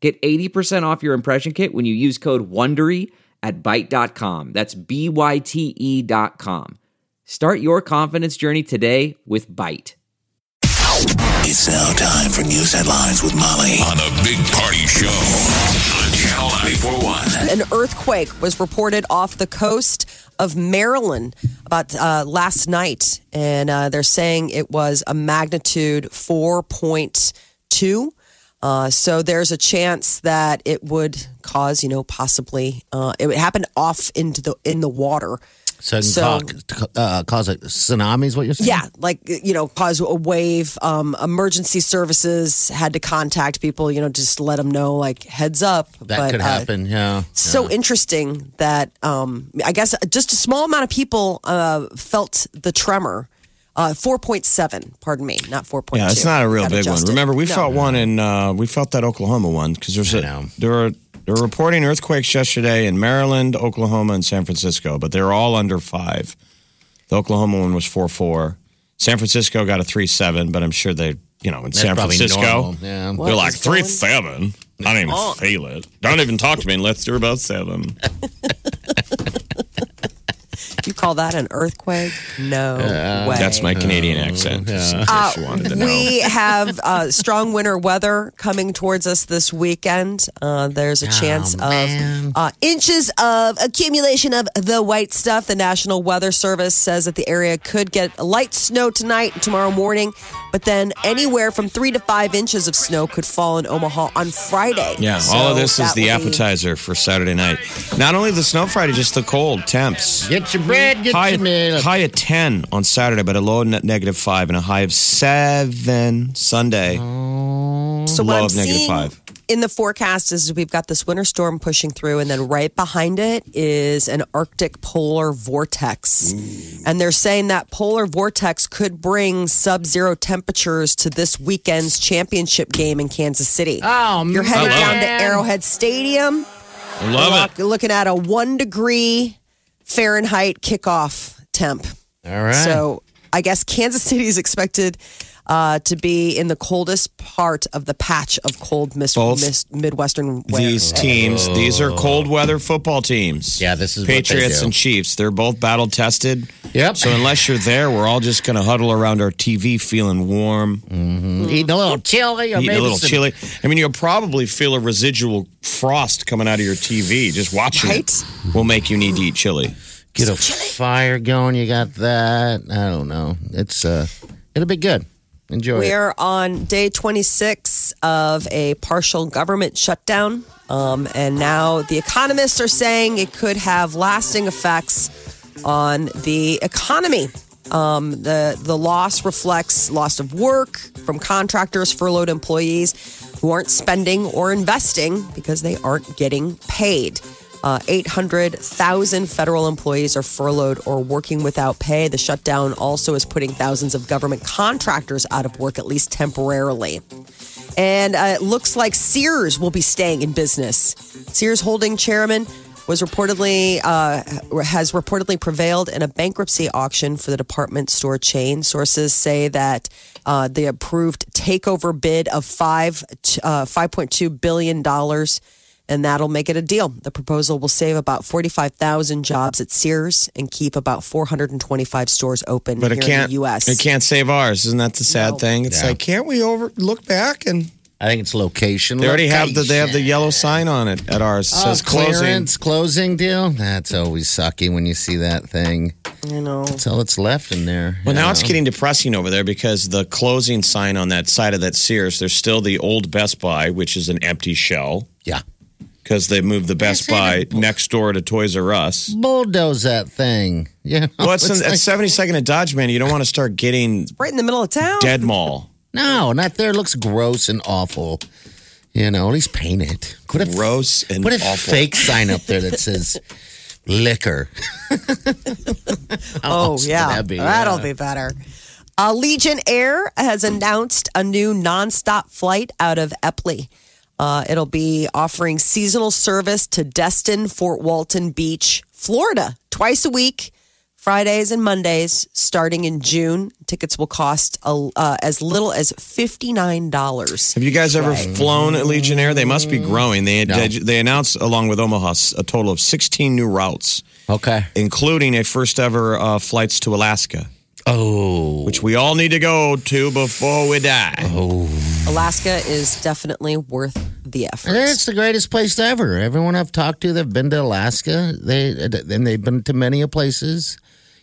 Get 80% off your impression kit when you use code WONDERY at Byte.com. That's B-Y-T-E dot com. Start your confidence journey today with Byte. It's now time for news headlines with Molly on the Big Party Show on Channel 941. An earthquake was reported off the coast of Maryland about uh, last night, and uh, they're saying it was a magnitude 4.2. Uh, so there's a chance that it would cause, you know, possibly uh, it would happen off into the in the water. So, So- ca- uh, cause a tsunami is what you're saying? Yeah, like you know, cause a wave. Um, emergency services had to contact people, you know, just let them know, like heads up. That But, could uh, happen, yeah. so interesting that um, I guess just a small amount of people uh, felt the tremor. Uh, 4.7, pardon me, not 4.2. Yeah, it's not a real Got big one. Remember, we No. felt one in uh, we felt that Oklahoma one because there's I a know. there are they're reporting earthquakes yesterday in Maryland, Oklahoma, and San Francisco, but they're all under five. The Oklahoma one was four four. San Francisco got a three seven, but I'm sure they you know in That's San Francisco yeah. they're like 3 7. I don't even feel it. Don't even talk to me unless you're about seven. You call that an earthquake? No way. That's my Canadian accent. Just in case you wanted know. We have uh, strong winter weather coming towards us this weekend. Uh, there's a chance man. of uh, inches of accumulation of the white stuff. The National Weather Service says that the area could get light snow tonight and tomorrow morning, but then anywhere from three to five inches of snow could fall in Omaha on Friday. Yeah, So all of this is the will be- appetizer for Saturday night. Not only the snow Friday, just the cold temps. Get your bread, get High, your meal. high of 10 on Saturday, but a low net negative 5 and a high of 7 Sunday. Oh. So what Low I'm of five. in the forecast is we've got this winter storm pushing through, and then right behind it is an Arctic polar vortex. And they're saying that polar vortex could bring sub-zero temperatures to this weekend's championship game in Kansas City. Oh, You're headed down it. to Arrowhead Stadium. I love Look- Looking at a one degree Fahrenheit kickoff temp. All right. So I guess Kansas City is expected uh, to be in the coldest part of the patch of cold mis- mis- Midwestern weather. These teams, these are cold weather football teams. Yeah, this is what they Patriots do. and Chiefs. They're both battle tested. Yep. So unless you're there, we're all just going to huddle around our TV feeling warm, Eating a little chili or eating maybe a little some- chili. I mean, you'll probably feel a residual frost coming out of your TV. Just watching Right? it will make you need to eat chili. Get a fire going. You got that. I don't know. It's uh, it'll be good. Enjoy We are on day 26 of a partial government shutdown. Um, and now the economists are saying it could have lasting effects on the economy. Um, the, the loss reflects loss of work from contractors, furloughed employees who aren't spending or investing because they aren't getting paid. Uh, 800,000 federal employees are furloughed or working without pay. The shutdown also is putting thousands of government contractors out of work, at least temporarily. And uh, it looks like Sears will be staying in business. Sears Holding chairman was reportedly uh, has reportedly prevailed in a bankruptcy auction for the department store chain. Sources say that uh, the approved takeover bid of five uh, five point two billion dollars and that'll make it a deal. The proposal will save about 45,000 jobs at Sears and keep about 425 stores open But here it can't. in the U.S. It can't save ours. Isn't that the sad No. thing? It's Yeah. like, can't we over look back and I think it's location. they already have the they have the yellow sign on it at ours. It Oh, says closing. clearance, closing deal. That's always sucky when you see that thing. You know, That's all that's left in there. Well, you now it's getting depressing over there because the closing sign on that side of that Sears, there's still the old Best Buy, which is an empty shell yeah. Because they moved the Best Buy next door to Toys R Us. Bulldoze that thing. Yeah. Well, it's, It's in, at 72nd and Dodge, man. You don't want to start getting it's right in the middle of town. dead mall. no, not there. It looks gross and awful. You know, at least paint it. Put a Gross and put a awful. fake sign up there that says liquor. Oh, awesome yeah. that be? That'll Yeah. be better. Uh, Allegiant Air has announced a new nonstop flight out of Eppley. Uh, it'll be offering seasonal service to Destin, Fort Walton Beach, Florida, twice a week, Fridays and Mondays, starting in June. Tickets will cost uh, uh, as little as $59. Have you guys ever flown at Allegiant Air? They must be growing. They they, they announced along with Omaha a total of 16 new routes, Okay. including a first ever uh, flights to Alaska, Oh. which we all need to go to before we die. Oh. Alaska is definitely worth the effort. It's the greatest place ever. Everyone I've talked to, they've been to Alaska. They and they've been to many places,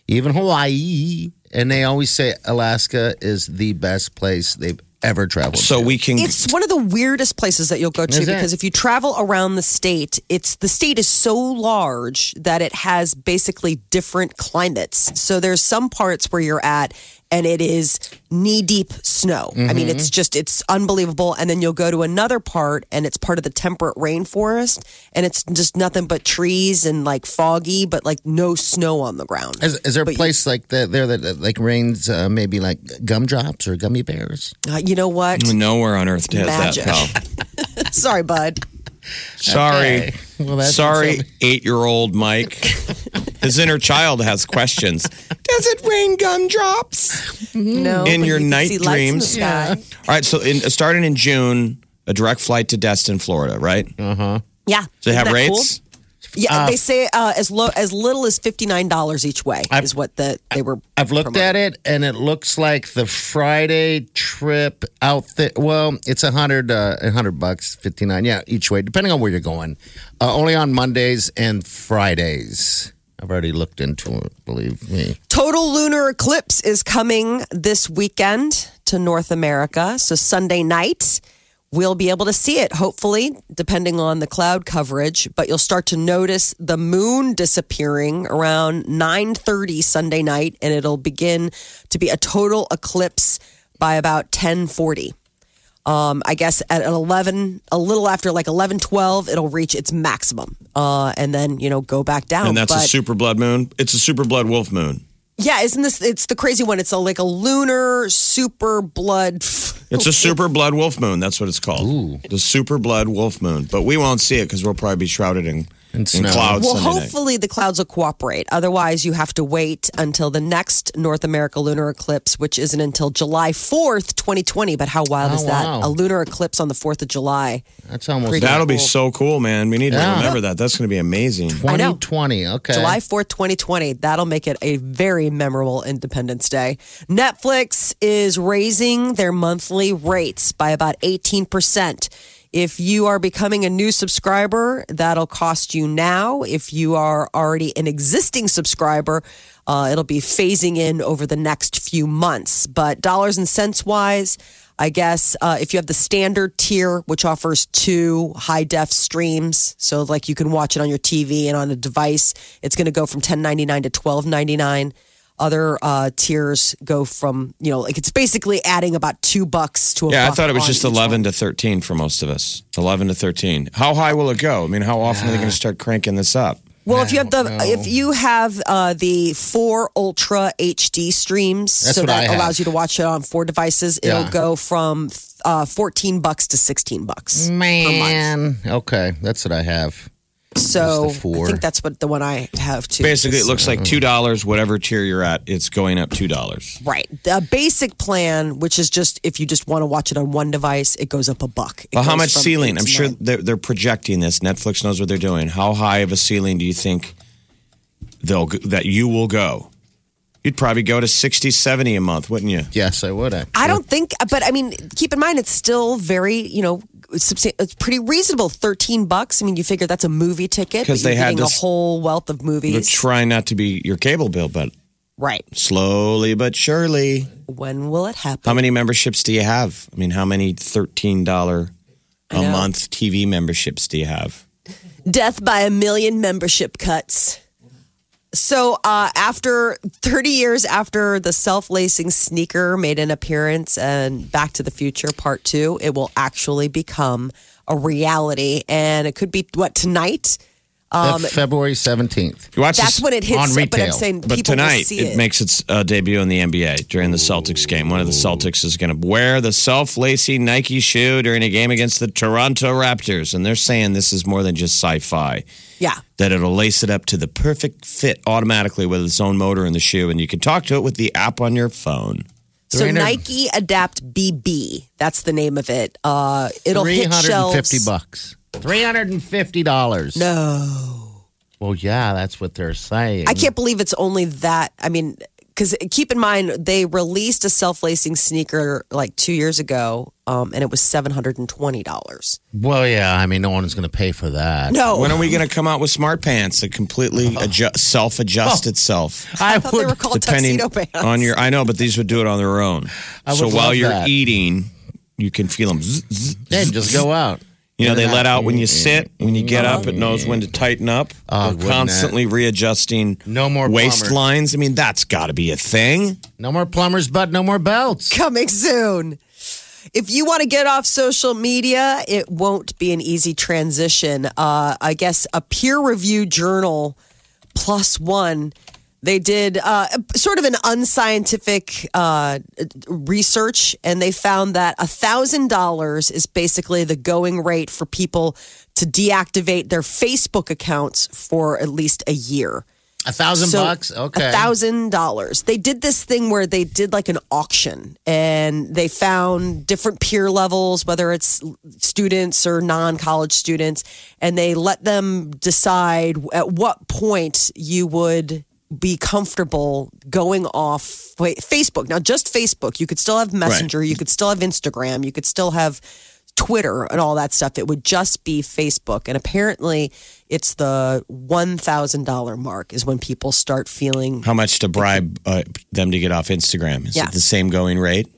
even Hawaii, and they always say Alaska is the best place they've ever traveled. So to. we can. It's one of the weirdest places that you'll go to Is it? because if you travel around the state, it's the state is so large that it has basically different climates. So there's some parts where you're at and it is knee deep snow. I mean, it's just it's unbelievable. And then you'll go to another part and it's part of the temperate rainforest and it's just nothing but trees and like foggy, but like no snow on the ground. Is, is there a But you- place like that there that, that like rains uh, maybe like gumdrops or gummy bears? Uh, you know what? Nowhere on earth has Magic. that, pal. Sorry, bud. Sorry. Okay. Well, that's Sorry, eight year old Mike. His inner child has questions. Does it rain gumdrops? No, In your you night see lights in the dreams? sky. All right, so in, starting in June, a direct flight to Destin, Florida, right? Uh huh. Yeah. Do they have rates? cool? Yeah, they say uh, as low as little as fifty nine dollars each way I've- is what the they were. I've looked at it and it looks like the Friday trip out there. Well, it's a hundred, uh, a hundred bucks, fifty nine, yeah, each way, depending on where you're going. Uh, only on Mondays and Fridays. I've already looked into it. Believe me. Total lunar eclipse is coming this weekend to North America. So Sunday night, we'll be able to see it. Hopefully, depending on the cloud coverage, but you'll start to notice the moon disappearing around nine thirty Sunday night, and it'll begin to be a total eclipse by about ten forty. Um, I guess at 11, a little after like 11, 12, it'll reach its maximum. Uh, and then, you know, go back down. And that's a super blood moon. It's a super blood wolf moon. yeah, isn't this? It's the crazy one. It's a, like a lunar super blood. It's a super blood wolf moon. That's what it's called. The super blood wolf moon. But we won't see it because we'll probably be shrouded in, In in snow. clouds. Well, Sunday night. hopefully the clouds will cooperate. Otherwise, you have to wait until the next North America lunar eclipse, which isn't until July fourth, twenty twenty. But how wild Oh, is that? wow. A lunar eclipse on the fourth of July. That's almost Pretty That'll be so cool, man. We need to remember that. That's going to be amazing. 2020. Okay. July 4th, 2020. That'll make it a very memorable Independence Day. Netflix is raising their monthly rates by about 18%. If you are becoming a new subscriber, that'll cost you now. If you are already an existing subscriber, uh, it'll be phasing in over the next few months. But dollars and cents wise, I guess uh, if you have the standard tier, which offers two high def streams, so like you can watch it on your TV and on a device, it's going to go from ten ninety nine to twelve ninety nine. Other uh, tiers go from you know like it's basically adding about two bucks to a. Yeah, I thought it was just each 11 one. to 13 for most of us. 11 to 13. How high will it go? I mean, how often are they going to start cranking this up? Well, if you have the if you have uh, the four Ultra HD streams, That's so that allows you to watch it on four devices, it'll go from uh, fourteen bucks to sixteen bucks per month. Man. Okay. That's what I have. So Just the four. I think that's what the one I have too. Basically, it looks like mm-hmm. $2, whatever tier you're at, it's going up $2. right. The basic plan, which is just if you just want to watch it on one device, it goes up a buck. It Well, how much ceiling? I'm sure they're, they're projecting this. Netflix knows what they're doing. How high of a ceiling do you think they'll that you will go? You'd probably go to 60, 70 a month, wouldn't you? Yes, I would. Actually. I don't think, but I mean, keep in mind it's still very, you know, substan- it's pretty reasonable. Thirteen bucks. I mean, you figure that's a movie ticket 'Cause but they had this- a whole wealth of movies. trying not to be your cable bill, but right. slowly but surely. When will it happen? How many memberships do you have? I mean, how many $13 a month TV memberships do you have? Death by a million membership cuts. So, uh, after 30 years after the self lacing sneaker made an appearance and Back to the Future Part 2, it will actually become a reality, and it could be what tonight. Um, February 17th. You watch That's this- when it hits. on But I'm retail. saying But people will tonight see it, it. makes its uh, debut in the NBA during the Celtics game. One of the Celtics is going to wear the self-lacy Nike shoe during a game against the Toronto Raptors, and they're saying this is more than just sci-fi. yeah. That it'll lace it up to the perfect fit automatically with its own motor in the shoe, and you can talk to it with the app on your phone. So 300 Nike Adapt BB, that's the name of it. Uh, it'll hit 350 shelves. bucks. $350. No. Well, yeah, that's what they're saying. I can't believe it's only that. I mean, because keep in mind, they released a self lacing sneaker like two years ago, um, and it was $720. Well, yeah, I mean, no one's going to pay for that. No. When are we going to come out with smart pants that completely adjust, self-adjust itself? I, thought they were called depending tuxedo pants. on your I know, but these would do it on their own. I so would while you're that. eating, you can feel them. Zzz, zzz, Yeah, just go out. You know, they let out when you sit. When you get up, it knows when to tighten up. Oh, They're wouldn't constantly readjusting No more waistlines. I mean, that's got to be a thing. No more plumbers, but no more belts. coming soon. If you want to get off social media, it won't be an easy transition. Uh, I guess a peer reviewed journal PLOS ONE. They did uh, sort of an unscientific uh, research, and they found that $1,000 is basically the going rate for people to deactivate their Facebook accounts for at least a year. A thousand So, bucks? Okay. A thousand dollars. They did this thing where they did like an auction and they found different peer levels, whether it's students or non college students, and they let them decide at what point you would be comfortable going off wait, Facebook. Now, just Facebook. You could still have Messenger, you could still have Instagram, you could still have Twitter and all that stuff. It would just be Facebook. And apparently, it's the $1,000 mark is when people start feeling. How much to bribe uh, them to get off Instagram? Is Yeah. it the same going rate?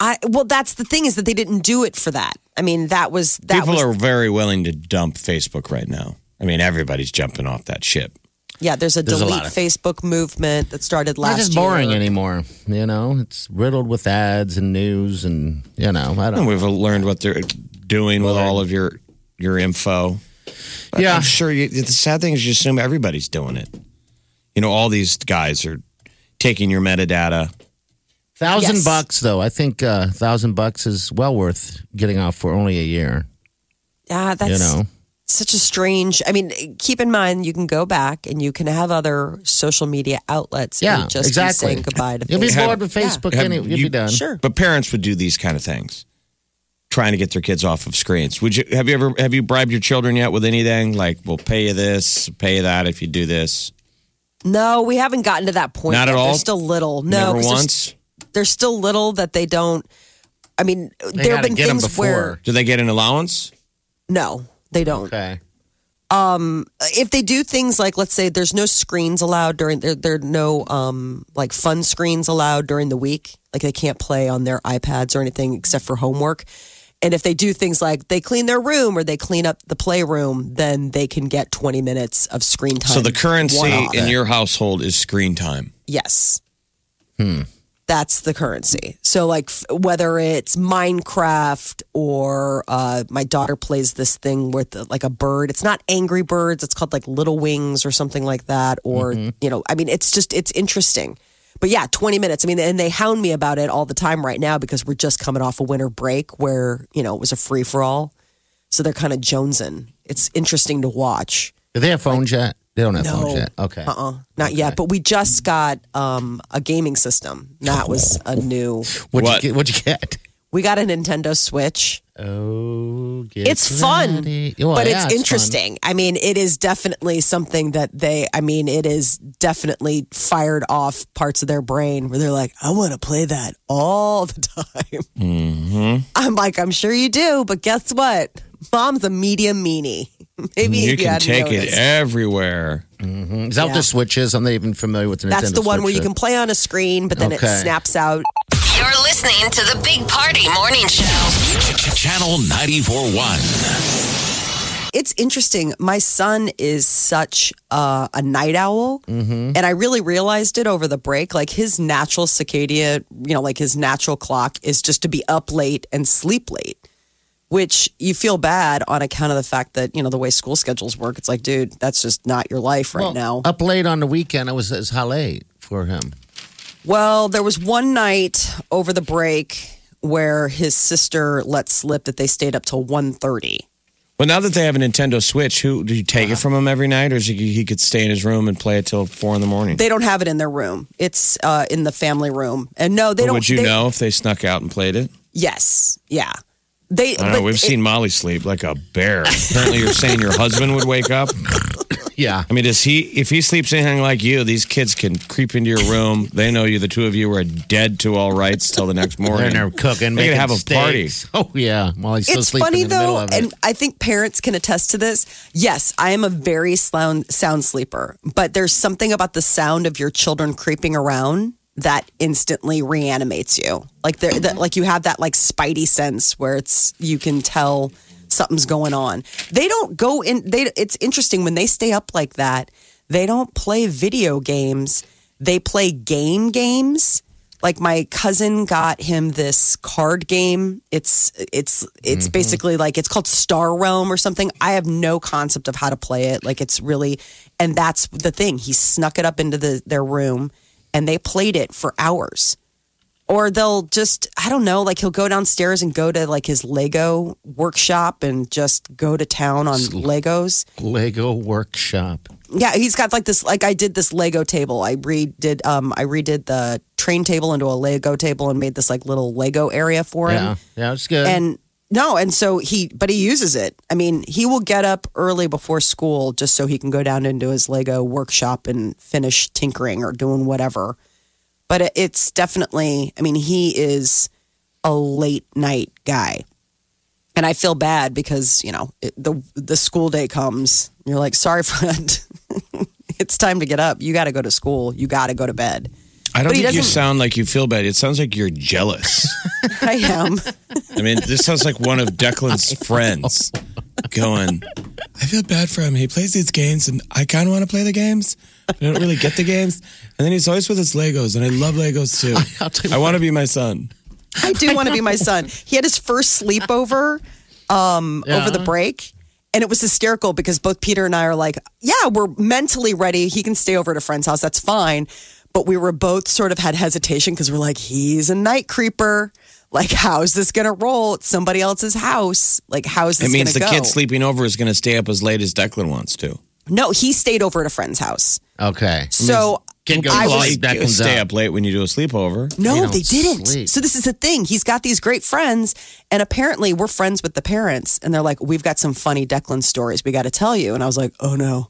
I well, that's the thing is that they didn't do it for that. I mean, that was that People was are very willing to dump Facebook right now. I mean, everybody's jumping off that ship. Yeah. There's a There's delete lot of- Facebook movement that started Not last It's boring year. anymore. You know, it's riddled with ads and news, and you know, I don't. Know. We've learned what they're doing with all of your your info. But Yeah. I'm sure. You, the sad thing is, you assume everybody's doing it. You know, all these guys are taking your metadata. Thousand Yes. bucks, though. I think uh, thousand bucks is well worth getting off for only a year. Yeah, that's You know, such a strange. I mean, keep in mind you can go back and you can have other social media outlets. yeah, and just be exactly. saying goodbye to You'll be Facebook. bored with Facebook. Have Any, you'll you- be done. Sure. But parents would do these kind of things, trying to get their kids off of screens. Would you have you ever have you bribed your children yet with anything like we'll pay you this, pay you that if you do this? No, we haven't gotten to that point. Not at all? They're still little. No, Never 'cause they're- once. They're, still little that they don't. I mean, They there have gotta been get 'em things where before. Do they get an allowance? no, they don't. Okay. if they do things like let's say there's no screens allowed during there there are no um like fun screens allowed during the week like they can't play on their iPads or anything except for homework and if they do things like they clean their room or they clean up the playroom then they can get 20 minutes of screen time So the currency in your household is screen time. yes that's the currency. So like f- whether it's minecraft or uh, my daughter plays this thing with uh, like a bird. It's not angry birds. It's called like little wings or something like that or you know i mean it's just it's interesting. But yeah 20 minutes. I mean and they hound me about it all the time right now because we're just coming off a winter break where you know it was a free-for-all. So they're kind of jonesing. It's interesting to watch. Do they have phones yet? They don't have no. phones yet. Okay. Uh-uh. Not yet. But we just got um, a gaming system. That was a new. What'd What? you get? What'd you get? We got a Nintendo Switch. Oh, get It's fun. Well, but yeah, it's fun. interesting. I mean, it is definitely something that they, I mean, it is definitely fired off parts of their brain where they're like, I want to play that all the time. Mm-hmm. I'm like, I'm sure you do, but guess what? Mom's a medium meanie. Maybe you you can hadn't take it noticed. everywhere. Is that what the Switch is? I'm not even familiar with the Nintendo That's the one where Switch you can play on a screen, but then Okay. it snaps out. You're listening to the Big Party Morning Show. Channel 94.1. it's interesting. My son is such uh, a night owl, Mm-hmm. and I really realized it over the break. Like his natural circadian, you know, like his natural clock is just to be up late and sleep late. Which you feel bad on account of the fact that you know the way school schedules work. It's like, dude, that's just not your life right Well, now. Up late on the weekend, it was, it was how late for him? Well, there was one night over the break where his sister let slip that they stayed up till 1.30. Well, now that they have a Nintendo Switch, who do you take it from him every night, or is he, he could stay in his room and play it till four in the morning? They don't have it in their room. It's uh, in the family room. And no, they But don't. would you they- know if they snuck out and played it? Yes. Yeah. They. I know. but We've it- seen Molly sleep like a bear. Apparently, you're saying your husband would wake up. Yeah. I mean, does he? If he sleeps anything like you, these kids can creep into your room. They know you. The two of you are dead to all rights till the next morning. And They're morning. in there cooking, They making could have a party. Oh yeah, while he's still It's sleeping funny in the middle though, of it. and I think parents can attest to this. Yes, I am a very sound sound sleeper, but there's something about the sound of your children creeping around that instantly reanimates you. Like there, that, like you have that like spidey sense where it's you can tell something's going on. They don't go in. They. It's interesting when they stay up like that. They don't play video games. They play game games. Like my cousin got him this card game. It's it's it's mm-hmm. basically like it's called Star Realm or something. I have no concept of how to play it. Like it's really and that's the thing. He snuck it up into the their room and they played it for hours. Or they'll just I don't know, like he'll go downstairs and go to like his Lego workshop and just go to town on Legos. Lego workshop. Yeah, he's got like this. Like I did this Lego table. I redid. Um, I redid the train table into a Lego table and made this like little Lego area for him. Yeah, yeah, it's good. And no, and so he, but he uses it. I mean, he will get up early before school just so he can go down into his Lego workshop and finish tinkering or doing whatever. But it's definitely. I mean, he is a late night guy. And I feel bad because you know it, the the school day comes. You're like, sorry, friend, it's time to get up. You got to go to school. You got to go to bed. I don't But think you sound like you feel bad. It sounds like you're jealous. I am. I mean, this sounds like one of Declan's friends going, I feel bad for him. He plays these games and I kind of want to play the games. But I don't really get the games. And then he's always with his Legos and I love Legos too. I'll tell you I want to be my son. I do want to be my son. He had his first sleepover um, Yeah. over the break. And it was hysterical because both Peter and I are like, yeah, we're mentally ready. He can stay over at a friend's house. That's fine. But we were both sort of had hesitation because we're like, he's a night creeper. Like, how's this going to roll? It's somebody else's house. Like, how's this It means the going to go? kid sleeping over is going to stay up as late as Declan wants to. No, he stayed over at a friend's house. okay. So Kid goes I to was- sleep, Like, Declan's stay up. up late when you do a sleepover. No, They don't they didn't. sleep. So this is the thing. He's got these great friends, and apparently we're friends with the parents. And they're like, "We've got some funny Declan stories we got to tell you." And I was like, "Oh no!"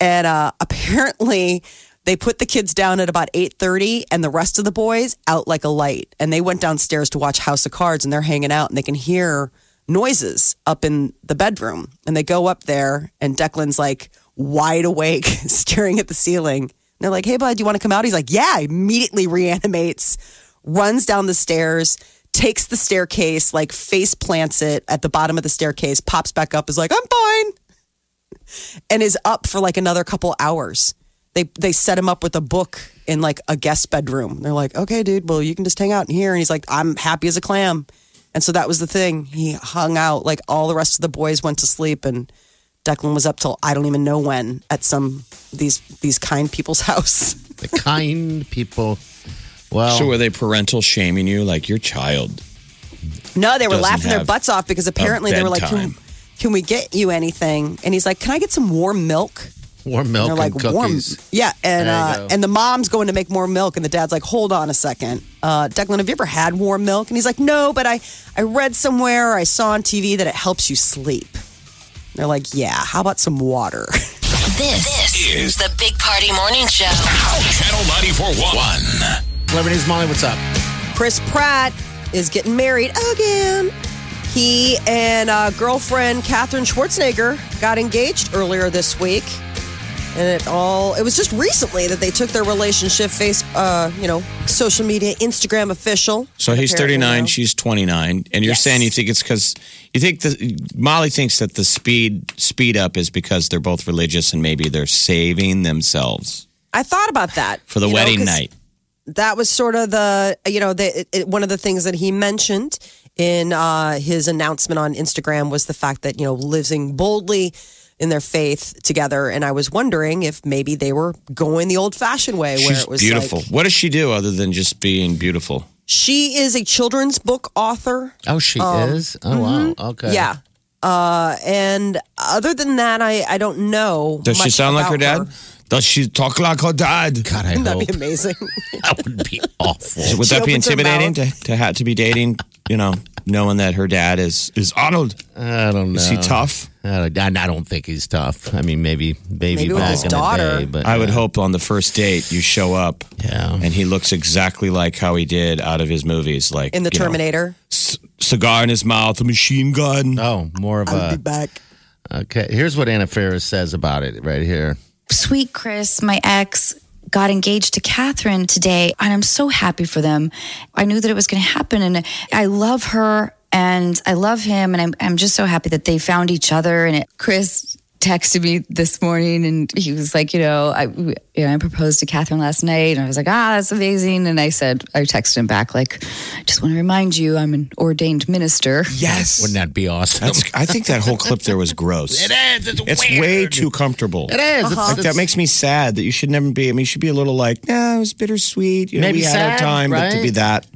And uh, apparently they put the kids down at about eight thirty, and the rest of the boys out like a light. And they went downstairs to watch House of Cards, and they're hanging out, and they can hear noises up in the bedroom. And they go up there, and Declan's like wide awake, staring at the ceiling. And they're like, "Hey, bud, do you want to come out?" He's like, "Yeah." Immediately reanimates, runs down the stairs, takes the staircase, like face plants it at the bottom of the staircase, pops back up, is like, "I'm fine," and is up for like another couple hours. They they set him up with a book in like a guest bedroom. They're like, "Okay, dude, well, you can just hang out in here." And he's like, "I'm happy as a clam." And so that was the thing. He hung out like all the rest of the boys went to sleep and Declan was up till I don't even know when at some these these kind people's house. The kind people. Well, So were they parental shaming you like your child? No, they were laughing their butts off because apparently they were like, can, can we get you anything? And he's like, Can I get some warm milk? Warm milk And they're like, and warm. cookies. Yeah. And uh, and the mom's going to make more milk, and the dad's like, Hold on a second. Uh, Declan, have you ever had warm milk? And he's like, No, but I, I read somewhere, I saw on TV that it helps you sleep. They're like, Yeah, how about some water? This, this is the Big Party Morning Show. Channel 94.1. Celebrity News Molly, what's up? Chris Pratt is getting married again. He and uh, girlfriend Katherine Schwarzenegger got engaged earlier this week, and it all it was just recently that they took their relationship face, uh, you know, social media, Instagram official. So he's 39, now. she's 29, and you're Yes. saying you think it's because you think the Molly thinks that the speed speed up is because they're both religious and maybe they're saving themselves I thought about that for the wedding know, night. That was sort of the you know the it, it, one of the things that he mentioned in uh, his announcement on Instagram was the fact that, you know, living boldly in their faith together. And I was wondering if maybe they were going the old fashioned way where She's it was beautiful. like, what does she do other than just being beautiful? she is a children's book author. Oh, she is. Oh wow. Okay. Um, mm-hmm. Yeah. Uh, and other than that, I, I don't know. Does she much sound like her about dad? Does she talk like her dad? God, I That'd hope be amazing. that would be awful. Would She that be intimidating to, to have to be dating? You know, knowing that her dad is is Arnold. I don't know. Is he tough? I don't, I don't think he's tough. I mean, maybe maybe, Maybe with back his in daughter. the day, but I would uh, hope on the first date you show up Yeah. and he looks exactly like how he did out of his movies, like In the you know, Terminator. c- cigar in his mouth, a machine gun. Oh, more of I'll be a. back. Okay, here's what Anna Faris says about it right here. sweet Chris, my ex, got engaged to Katherine today, and I'm so happy for them. I knew that it was going to happen, and I love her and I love him, and I'm I'm just so happy that they found each other. And it, Chris texted me this morning, and he was like, you know, I you know I proposed to Katherine last night, and I was like, ah, that's amazing. And I said, I texted him back like, I just want to remind you, I'm an ordained minister. Yes. Wouldn't that be awesome? That's, I think that whole clip there was gross. it is. It's, It's weird. way too comfortable. It is. It's- Like, that makes me sad that you should never be. I mean, you should be a little like, nah, it was bittersweet. You know, Maybe we had our sad, time, but to be that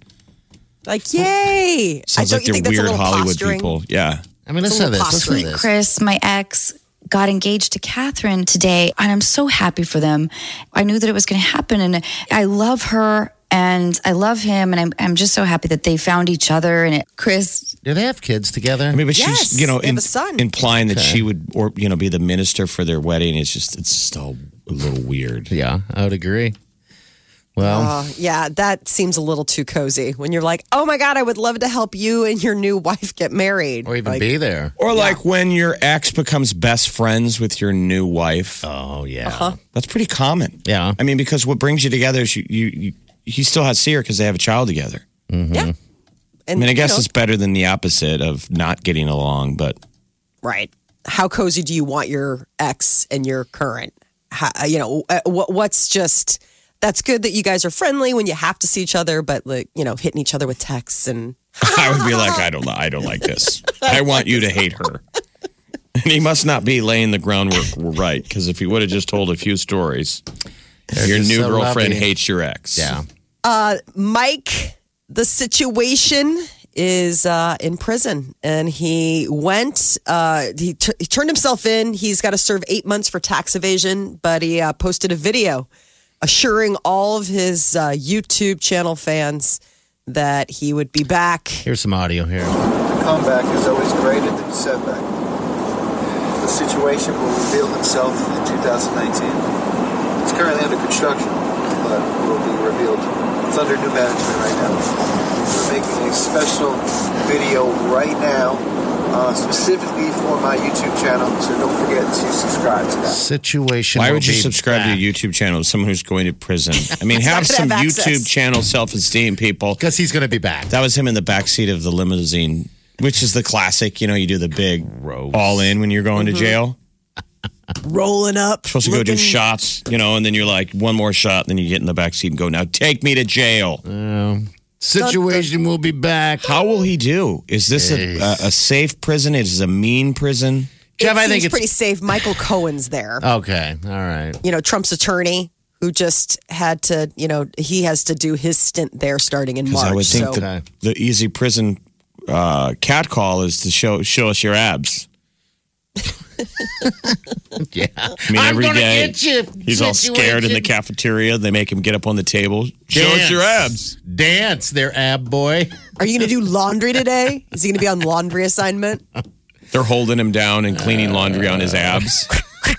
Like, yay. sounds I like don't you they're think that's a weird little Hollywood posturing? people. Yeah. I mean, It's listen to this. Listen to Sweet this. Chris, my ex, got engaged to Katherine today, and I'm so happy for them. I knew that it was going to happen, and I love her and I love him, and I'm I'm just so happy that they found each other. And it, Chris, Do they have kids together? I mean, but Yes, she's, you know, in- a son. implying that she would, or you know, be the minister for their wedding. It's just, it's still a little weird. yeah, I would agree. Well, Uh, yeah, that seems a little too cozy when you're like, oh my God, I would love to help you and your new wife get married. or even Like, be there. Or like when your ex becomes best friends with your new wife. Oh yeah, Uh-huh. That's pretty common. Yeah. I mean, because what brings you together is you, you, you he still has to see her because they have a child together. Yeah. I mean, I guess know, it's better than the opposite of not getting along, but right. How cozy do you want your ex and your current? How, you know, uh, what, what's just, that's good that you guys are friendly when you have to see each other, but like, you know, hitting each other with texts and I would be like, I don't, I don't like this. I want you to hate her. And he must not be laying the groundwork right because if he would have just told a few stories, your new so girlfriend lovely. hates your ex. yeah. Mike, the situation is uh, in prison, and he went. Uh, he, t- he turned himself in. He's got to serve eight months for tax evasion, but he uh, posted a video assuring all of his uh, YouTube channel fans that he would be back. Here's some audio here. The comeback is always greater than the setback. The situation will reveal itself in 2019. It's currently under construction, but will be revealed. It's under new management right now. We're making a special video right now, uh, specifically for my YouTube channel, so don't forget to subscribe to that. Situation. Why would you subscribe back. to a YouTube channel of someone who's going to prison? I mean, have some have. YouTube channel self esteem, people. Because he's going to be back. That was him in the back seat of the limousine, which is the classic. You know, you do the big all in when you're going to jail. Rolling up, Supposed to go do shots, you know, and then you're like one more shot, and then you get in the back seat and go, now take me to jail. Situation will be back. How will he do? Is this a, a, a safe prison? Is it a mean prison? Jeff, it I think it's pretty safe. Michael Cohen's there. okay. All right. you know, Trump's attorney who just had to, you know, he has to do his stint there starting in March. I would think so, the, the easy prison uh, cat call is to show show us your abs. Yeah. I mean, I'm gonna day get you. he's all scared in the cafeteria. They make him get up on the table. Show us your abs. Dance there, ab boy. are you going to do laundry today? Is he going to be on laundry assignment? They're holding him down and cleaning laundry on his abs.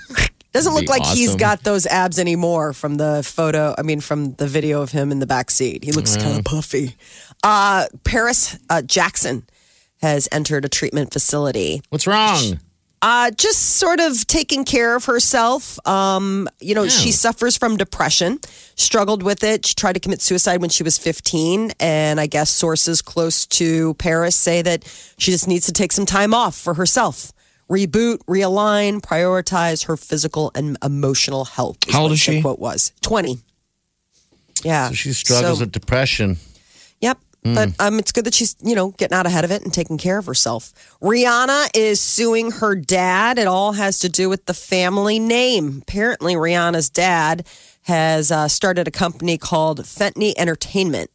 Doesn't look Be like he's got those abs anymore from the photo. I mean, from the video of him in the back seat. He looks Mm. kind of puffy. Uh, Paris uh, Jackson has entered a treatment facility. What's wrong? Uh, just sort of taking care of herself. Um, you know, she suffers from depression, struggled with it. She tried to commit suicide when she was 15. And I guess sources close to Paris say that she just needs to take some time off for herself, reboot, realign, prioritize her physical and emotional health. How old is she? Quote was 20. Yeah. She struggles So- with depression. But um, it's good that she's, you know, getting out ahead of it and taking care of herself. Rihanna is suing her dad. It all has to do with the family name. Apparently, Rihanna's dad has uh, started a company called Fenty Entertainment,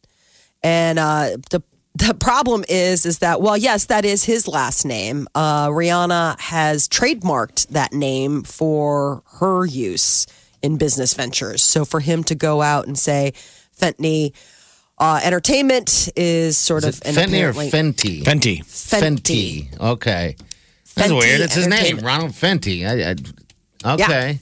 and uh, the the problem is is that well, yes, that is his last name. Uh, Rihanna has trademarked that name for her use in business ventures. So for him to go out and say Fenty uh, Entertainment is sort Is of it an Fenty or apparently- Fenty? Fenty. Fenty. Okay. That's Fenty weird. It's his name, Ronald Fenty. I, I, okay.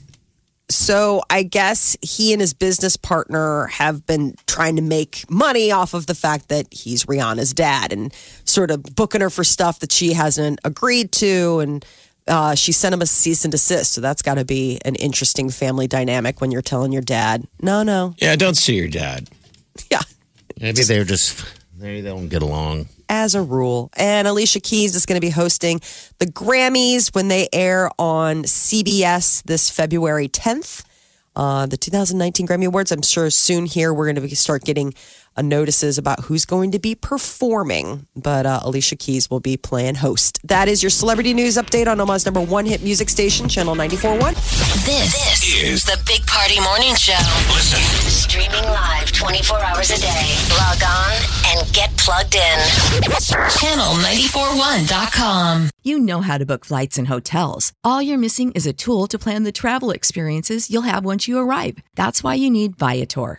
So I guess he and his business partner have been trying to make money off of the fact that he's Rihanna's dad and sort of booking her for stuff that she hasn't agreed to. And uh, she sent him a cease and desist. So that's got to be an interesting family dynamic when you're telling your dad, no, no. Yeah, don't see your dad. Yeah. Maybe they're just maybe they don't get along. as a rule. And Alicia Keys is going to be hosting the Grammys when they air on CBS this February 10th. Uh, the 2019 Grammy Awards. I'm sure soon here we're going to start getting uh, notices about who's going to be performing. But uh, Alicia Keys will be playing host. That is your celebrity news update on Omaha's number one hit music station, Channel 94.1. This, this is the Big Party Morning Show. Listen. Streaming live 24 hours a day. Log on and get plugged in. Channel941.com. You know how to book flights and hotels. All you're missing is a tool to plan the travel experiences you'll have once you arrive. That's why you need Viator.